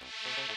Música